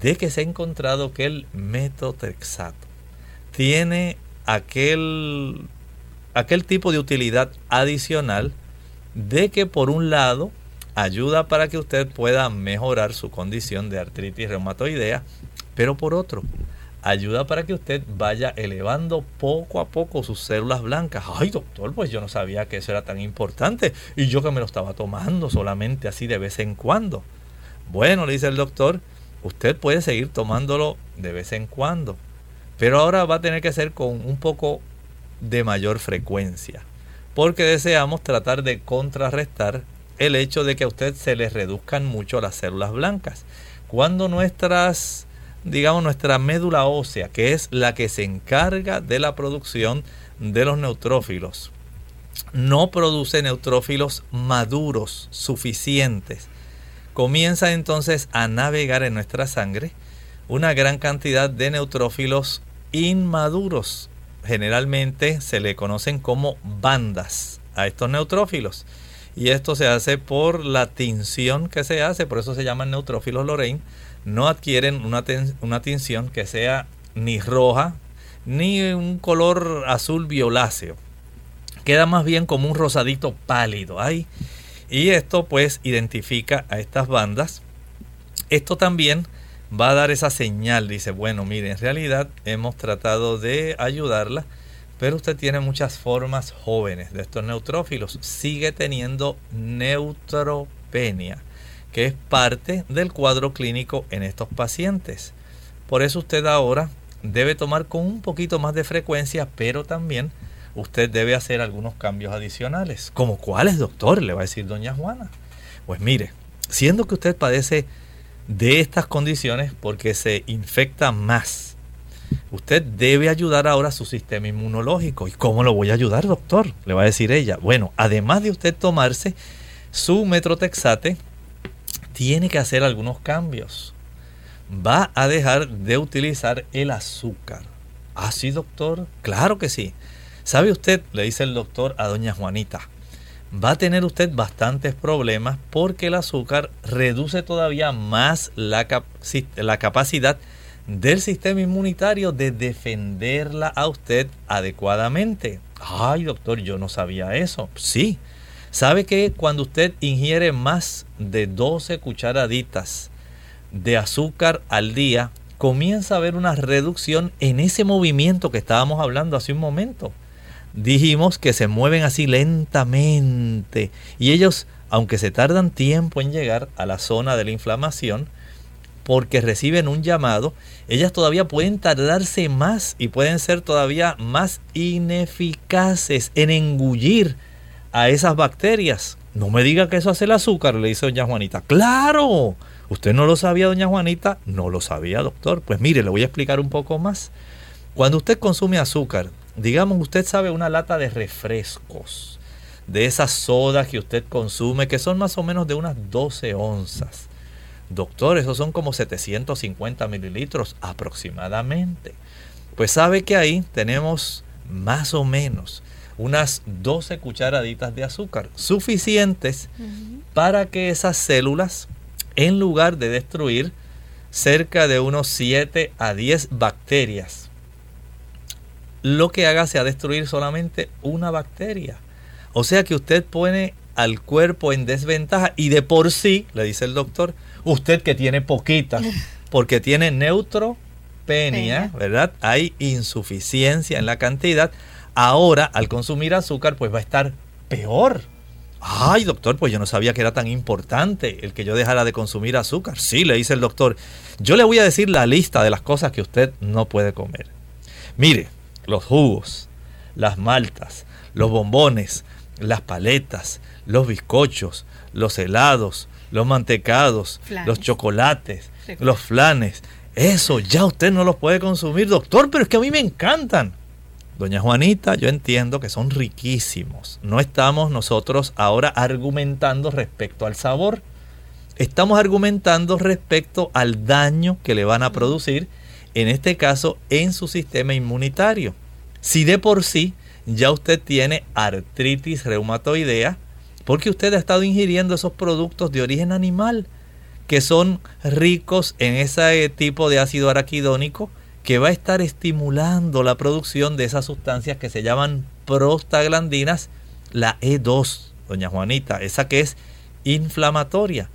de que se ha encontrado que el metotrexato tiene aquel, aquel tipo de utilidad adicional de que por un lado ayuda para que usted pueda mejorar su condición de artritis reumatoidea, pero por otro ayuda para que usted vaya elevando poco a poco sus células blancas. Ay, doctor, pues yo no sabía que eso era tan importante y yo que me lo estaba tomando solamente así de vez en cuando. Bueno, le dice el doctor, usted puede seguir tomándolo de vez en cuando, pero ahora va a tener que ser con un poco de mayor frecuencia, porque deseamos tratar de contrarrestar el hecho de que a usted se le reduzcan mucho las células blancas. Cuando nuestras digamos, nuestra médula ósea, que es la que se encarga de la producción de los neutrófilos. No produce neutrófilos maduros suficientes. Comienza entonces a navegar en nuestra sangre una gran cantidad de neutrófilos inmaduros. Generalmente se le conocen como bandas a estos neutrófilos. Y esto se hace por la tinción que se hace, por eso se llaman neutrófilos Lorraine no adquieren una, una tinción que sea ni roja ni un color azul violáceo. Queda más bien como un rosadito pálido ahí. Y esto pues identifica a estas bandas. Esto también va a dar esa señal. Dice, bueno, mire, en realidad hemos tratado de ayudarla, pero usted tiene muchas formas jóvenes de estos neutrófilos. Sigue teniendo neutropenia que es parte del cuadro clínico en estos pacientes. Por eso usted ahora debe tomar con un poquito más de frecuencia, pero también usted debe hacer algunos cambios adicionales. ¿Como cuáles, doctor? Le va a decir doña Juana. Pues mire, siendo que usted padece de estas condiciones porque se infecta más, usted debe ayudar ahora a su sistema inmunológico. ¿Y cómo lo voy a ayudar, doctor? Le va a decir ella. Bueno, además de usted tomarse su metrotexate, tiene que hacer algunos cambios. Va a dejar de utilizar el azúcar. ¿Ah, sí, doctor? Claro que sí. ¿Sabe usted? Le dice el doctor a doña Juanita. Va a tener usted bastantes problemas porque el azúcar reduce todavía más la, la capacidad del sistema inmunitario de defenderla a usted adecuadamente. Ay, doctor, yo no sabía eso. Sí, ¿Sabe que cuando usted ingiere más de 12 cucharaditas de azúcar al día, comienza a haber una reducción en ese movimiento que estábamos hablando hace un momento? Dijimos que se mueven así lentamente y ellos, aunque se tardan tiempo en llegar a la zona de la inflamación, porque reciben un llamado, ellas todavía pueden tardarse más y pueden ser todavía más ineficaces en engullir a esas bacterias. No me diga que eso hace el azúcar, le dice doña Juanita. Claro, usted no lo sabía, doña Juanita. No lo sabía, doctor. Pues mire, le voy a explicar un poco más. Cuando usted consume azúcar, digamos, usted sabe una lata de refrescos, de esas sodas que usted consume, que son más o menos de unas 12 onzas. Doctor, esos son como 750 mililitros aproximadamente. Pues sabe que ahí tenemos más o menos unas 12 cucharaditas de azúcar, suficientes para que esas células, en lugar de destruir cerca de unos 7 a 10 bacterias, lo que haga sea destruir solamente una bacteria. O sea que usted pone al cuerpo en desventaja y de por sí, le dice el doctor, Usted que tiene poquitas, porque tiene neutropenia, Penia. ¿verdad? Hay insuficiencia en la cantidad. Ahora, al consumir azúcar, pues va a estar peor. Ay, doctor, pues yo no sabía que era tan importante el que yo dejara de consumir azúcar. Sí, le dice el doctor. Yo le voy a decir la lista de las cosas que usted no puede comer. Mire, los jugos, las maltas, los bombones, las paletas, los bizcochos, los helados, los mantecados, Flanes. los chocolates, los flanes. Eso ya usted no los puede consumir, doctor, pero es que a mí me encantan. Doña Juanita, yo entiendo que son riquísimos. No estamos nosotros ahora argumentando respecto al sabor. Estamos argumentando respecto al daño que le van a producir, en este caso, en su sistema inmunitario. Si de por sí ya usted tiene artritis reumatoidea, porque usted ha estado ingiriendo esos productos de origen animal, que son ricos en ese tipo de ácido araquidónico, que va a estar estimulando la producción de esas sustancias que se llaman prostaglandinas, la E2, doña Juanita, esa que es inflamatoria.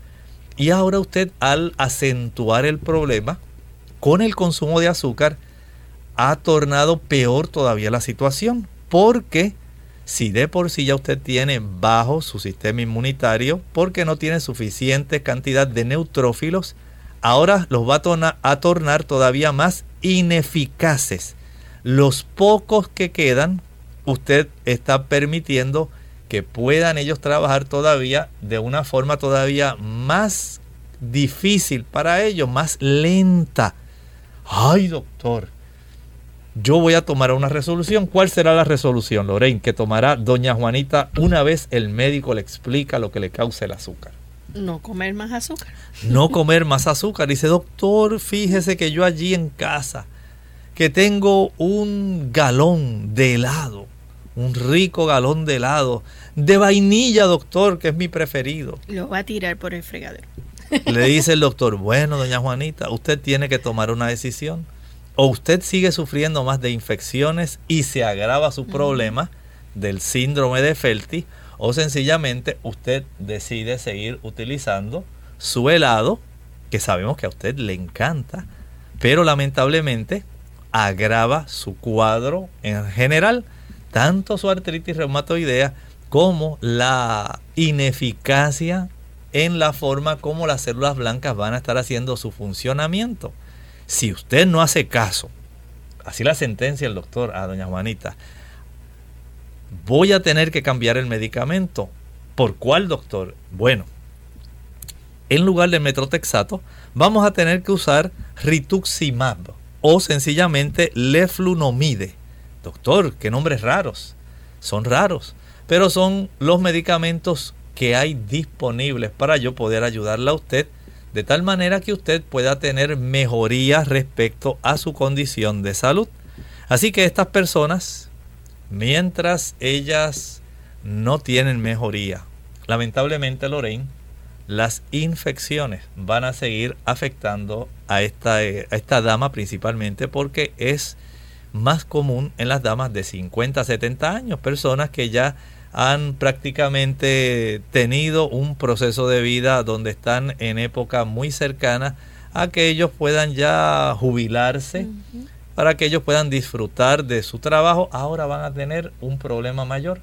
Y ahora usted al acentuar el problema con el consumo de azúcar, ha tornado peor todavía la situación, porque si de por sí ya usted tiene bajo su sistema inmunitario, porque no tiene suficiente cantidad de neutrófilos, ahora los va a, a tornar todavía más ineficaces. Los pocos que quedan, usted está permitiendo que puedan ellos trabajar todavía de una forma todavía más difícil para ellos, más lenta. Ay, doctor, yo voy a tomar una resolución. ¿Cuál será la resolución, Lorraine, que tomará doña Juanita una vez el médico le explica lo que le causa el azúcar? No comer más azúcar. no comer más azúcar. Dice, doctor, fíjese que yo allí en casa, que tengo un galón de helado, un rico galón de helado, de vainilla, doctor, que es mi preferido. Lo va a tirar por el fregadero. Le dice el doctor, bueno, doña Juanita, usted tiene que tomar una decisión. O usted sigue sufriendo más de infecciones y se agrava su problema del síndrome de Felty, o sencillamente usted decide seguir utilizando su helado, que sabemos que a usted le encanta, pero lamentablemente agrava su cuadro en general, tanto su artritis reumatoidea como la ineficacia en la forma como las células blancas van a estar haciendo su funcionamiento. Si usted no hace caso, así la sentencia el doctor a doña Juanita, voy a tener que cambiar el medicamento. ¿Por cuál doctor? Bueno, en lugar del metrotexato, vamos a tener que usar rituximab o sencillamente leflunomide. Doctor, qué nombres raros. Son raros, pero son los medicamentos que hay disponibles para yo poder ayudarle a usted de tal manera que usted pueda tener mejorías respecto a su condición de salud. Así que estas personas, mientras ellas no tienen mejoría, lamentablemente Lorraine, las infecciones van a seguir afectando a esta, eh, a esta dama principalmente porque es más común en las damas de 50 a 70 años, personas que ya han prácticamente tenido un proceso de vida donde están en época muy cercana a que ellos puedan ya jubilarse, para que ellos puedan disfrutar de su trabajo, ahora van a tener un problema mayor.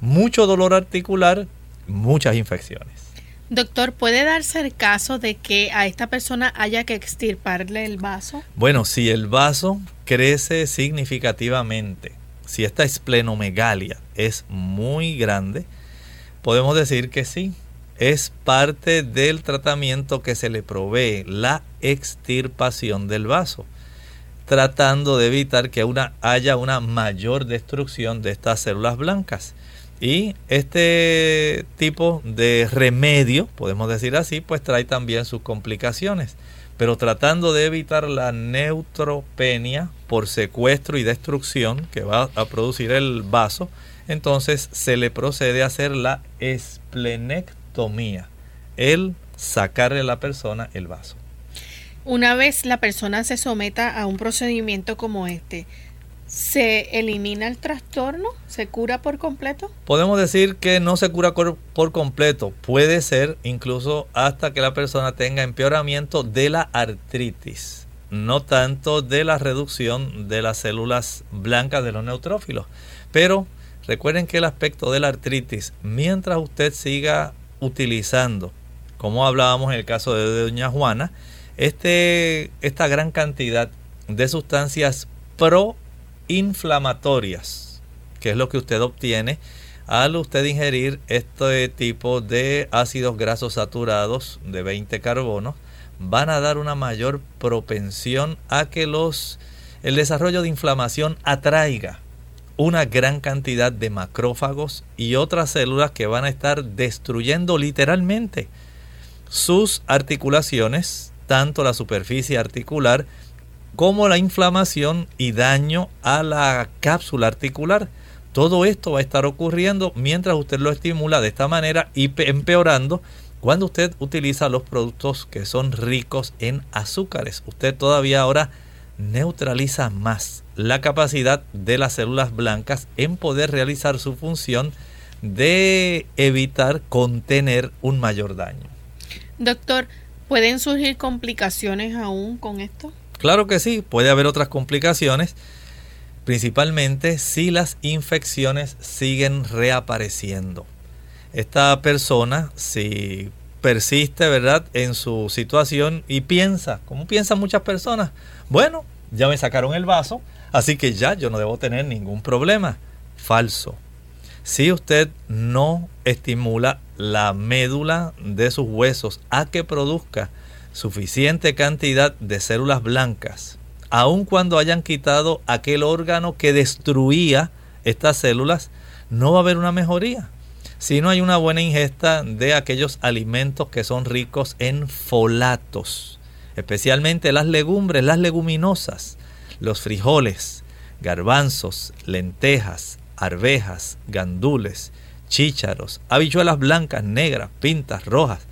Mucho dolor articular, muchas infecciones. Doctor, ¿puede darse el caso de que a esta persona haya que extirparle el vaso? Bueno, si el vaso crece significativamente, si esta esplenomegalia es muy grande, podemos decir que sí. Es parte del tratamiento que se le provee, la extirpación del vaso, tratando de evitar que una, haya una mayor destrucción de estas células blancas. Y este tipo de remedio, podemos decir así, pues trae también sus complicaciones. Pero tratando de evitar la neutropenia por secuestro y destrucción que va a producir el vaso, entonces se le procede a hacer la esplenectomía, el sacarle a la persona el vaso. Una vez la persona se someta a un procedimiento como este, ¿Se elimina el trastorno? ¿Se cura por completo? Podemos decir que no se cura por completo. Puede ser incluso hasta que la persona tenga empeoramiento de la artritis, no tanto de la reducción de las células blancas de los neutrófilos. Pero recuerden que el aspecto de la artritis, mientras usted siga utilizando, como hablábamos en el caso de doña Juana, este, esta gran cantidad de sustancias pro inflamatorias, que es lo que usted obtiene al usted ingerir este tipo de ácidos grasos saturados de 20 carbonos, van a dar una mayor propensión a que los el desarrollo de inflamación atraiga una gran cantidad de macrófagos y otras células que van a estar destruyendo literalmente sus articulaciones, tanto la superficie articular como la inflamación y daño a la cápsula articular. Todo esto va a estar ocurriendo mientras usted lo estimula de esta manera y empeorando cuando usted utiliza los productos que son ricos en azúcares. Usted todavía ahora neutraliza más la capacidad de las células blancas en poder realizar su función de evitar contener un mayor daño. Doctor, ¿pueden surgir complicaciones aún con esto? Claro que sí, puede haber otras complicaciones, principalmente si las infecciones siguen reapareciendo. Esta persona, si persiste, ¿verdad?, en su situación y piensa, como piensan muchas personas, bueno, ya me sacaron el vaso, así que ya yo no debo tener ningún problema. Falso. Si usted no estimula la médula de sus huesos a que produzca suficiente cantidad de células blancas, aun cuando hayan quitado aquel órgano que destruía estas células, no va a haber una mejoría. Si no hay una buena ingesta de aquellos alimentos que son ricos en folatos, especialmente las legumbres, las leguminosas, los frijoles, garbanzos, lentejas, arvejas, gandules, chícharos, habichuelas blancas, negras, pintas, rojas,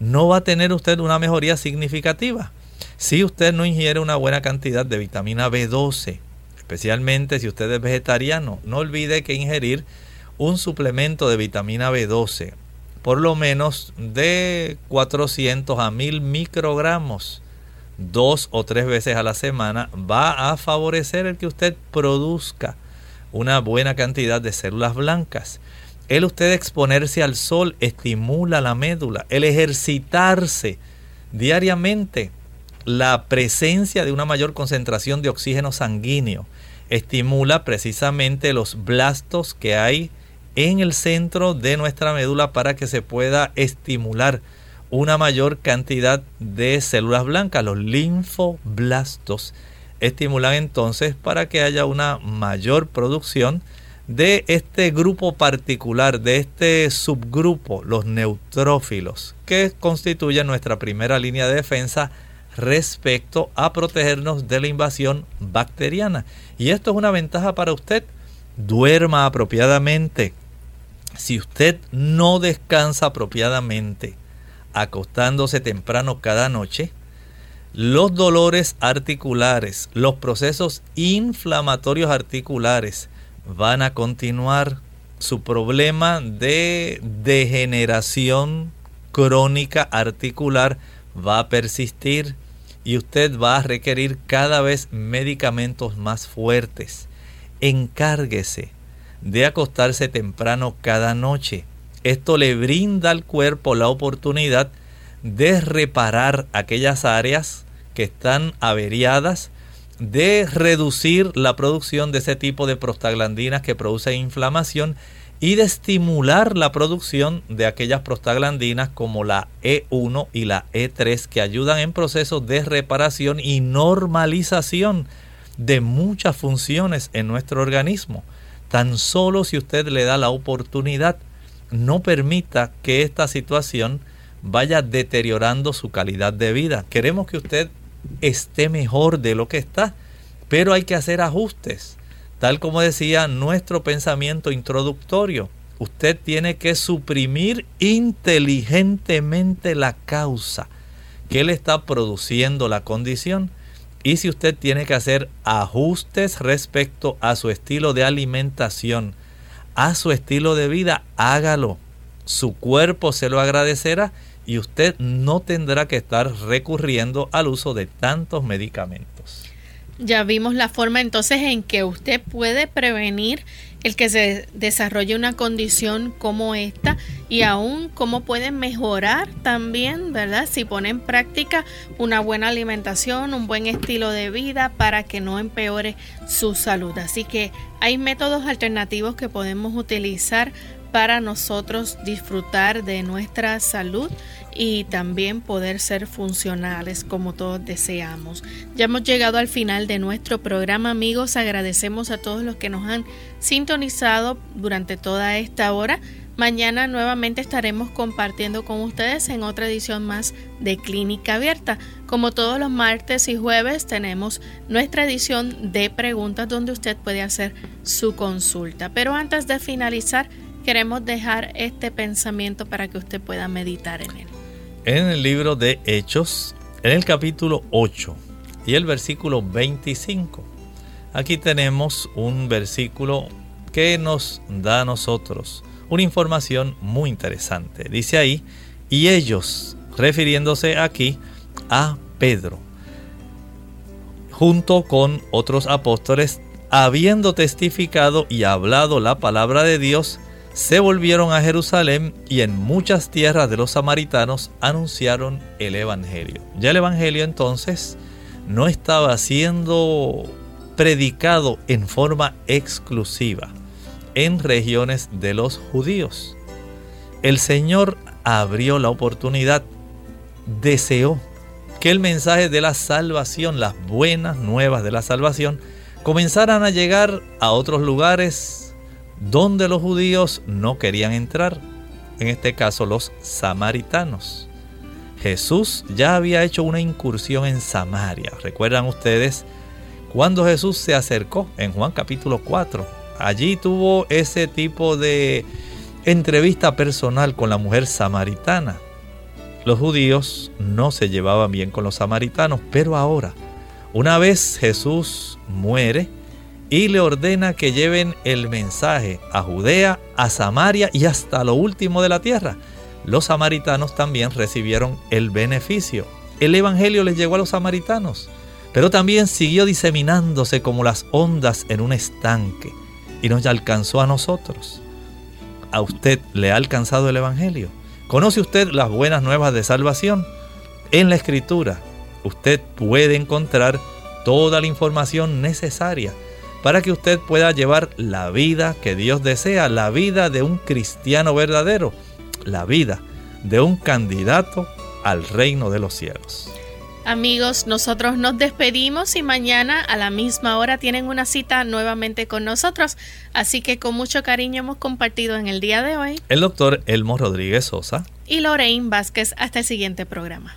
no va a tener usted una mejoría significativa. Si usted no ingiere una buena cantidad de vitamina B12, especialmente si usted es vegetariano, no olvide que ingerir un suplemento de vitamina B12, por lo menos de 400 a 1000 microgramos, dos o tres veces a la semana, va a favorecer el que usted produzca una buena cantidad de células blancas el usted exponerse al sol estimula la médula, el ejercitarse diariamente, la presencia de una mayor concentración de oxígeno sanguíneo estimula precisamente los blastos que hay en el centro de nuestra médula para que se pueda estimular una mayor cantidad de células blancas, los linfoblastos estimulan entonces para que haya una mayor producción de este grupo particular, de este subgrupo, los neutrófilos, que constituyen nuestra primera línea de defensa respecto a protegernos de la invasión bacteriana. Y esto es una ventaja para usted. Duerma apropiadamente. Si usted no descansa apropiadamente, acostándose temprano cada noche, los dolores articulares, los procesos inflamatorios articulares, van a continuar su problema de degeneración crónica articular va a persistir y usted va a requerir cada vez medicamentos más fuertes. Encárguese de acostarse temprano cada noche. Esto le brinda al cuerpo la oportunidad de reparar aquellas áreas que están averiadas de reducir la producción de ese tipo de prostaglandinas que producen inflamación y de estimular la producción de aquellas prostaglandinas como la E1 y la E3 que ayudan en procesos de reparación y normalización de muchas funciones en nuestro organismo. Tan solo si usted le da la oportunidad, no permita que esta situación vaya deteriorando su calidad de vida. Queremos que usted esté mejor de lo que está, pero hay que hacer ajustes. Tal como decía nuestro pensamiento introductorio, usted tiene que suprimir inteligentemente la causa que le está produciendo la condición Y si usted tiene que hacer ajustes respecto a su estilo de alimentación, a su estilo de vida, hágalo. Su cuerpo se lo agradecerá y usted no tendrá que estar recurriendo al uso de tantos medicamentos. Ya vimos la forma entonces en que usted puede prevenir el que se desarrolle una condición como esta y aún cómo pueden mejorar también, ¿verdad? Si pone en práctica una buena alimentación, un buen estilo de vida para que no empeore su salud. Así que hay métodos alternativos que podemos utilizar para nosotros disfrutar de nuestra salud y también poder ser funcionales como todos deseamos. Ya hemos llegado al final de nuestro programa amigos, agradecemos a todos los que nos han sintonizado durante toda esta hora. Mañana nuevamente estaremos compartiendo con ustedes en otra edición más de Clínica Abierta. Como todos los martes y jueves tenemos nuestra edición de preguntas donde usted puede hacer su consulta. Pero antes de finalizar, queremos dejar este pensamiento para que usted pueda meditar en él. En el libro de Hechos, en el capítulo 8 y el versículo 25, aquí tenemos un versículo que nos da a nosotros una información muy interesante. Dice ahí, y ellos, refiriéndose aquí a Pedro, junto con otros apóstoles, habiendo testificado y hablado la palabra de Dios, se volvieron a Jerusalén y en muchas tierras de los samaritanos anunciaron el Evangelio. Ya el Evangelio entonces no estaba siendo predicado en forma exclusiva en regiones de los judíos. El Señor abrió la oportunidad, deseó que el mensaje de la salvación, las buenas nuevas de la salvación, comenzaran a llegar a otros lugares donde los judíos no querían entrar, en este caso los samaritanos. Jesús ya había hecho una incursión en Samaria. ¿Recuerdan ustedes cuando Jesús se acercó en Juan capítulo 4? Allí tuvo ese tipo de entrevista personal con la mujer samaritana. Los judíos no se llevaban bien con los samaritanos, pero ahora, una vez Jesús muere, y le ordena que lleven el mensaje a Judea, a Samaria y hasta lo último de la tierra. Los samaritanos también recibieron el beneficio. El Evangelio les llegó a los samaritanos, pero también siguió diseminándose como las ondas en un estanque y nos alcanzó a nosotros. ¿A usted le ha alcanzado el Evangelio? ¿Conoce usted las buenas nuevas de salvación? En la Escritura usted puede encontrar toda la información necesaria para que usted pueda llevar la vida que Dios desea, la vida de un cristiano verdadero, la vida de un candidato al reino de los cielos. Amigos, nosotros nos despedimos y mañana a la misma hora tienen una cita nuevamente con nosotros. Así que con mucho cariño hemos compartido en el día de hoy el doctor Elmo Rodríguez Sosa y Lorraine Vázquez hasta el siguiente programa.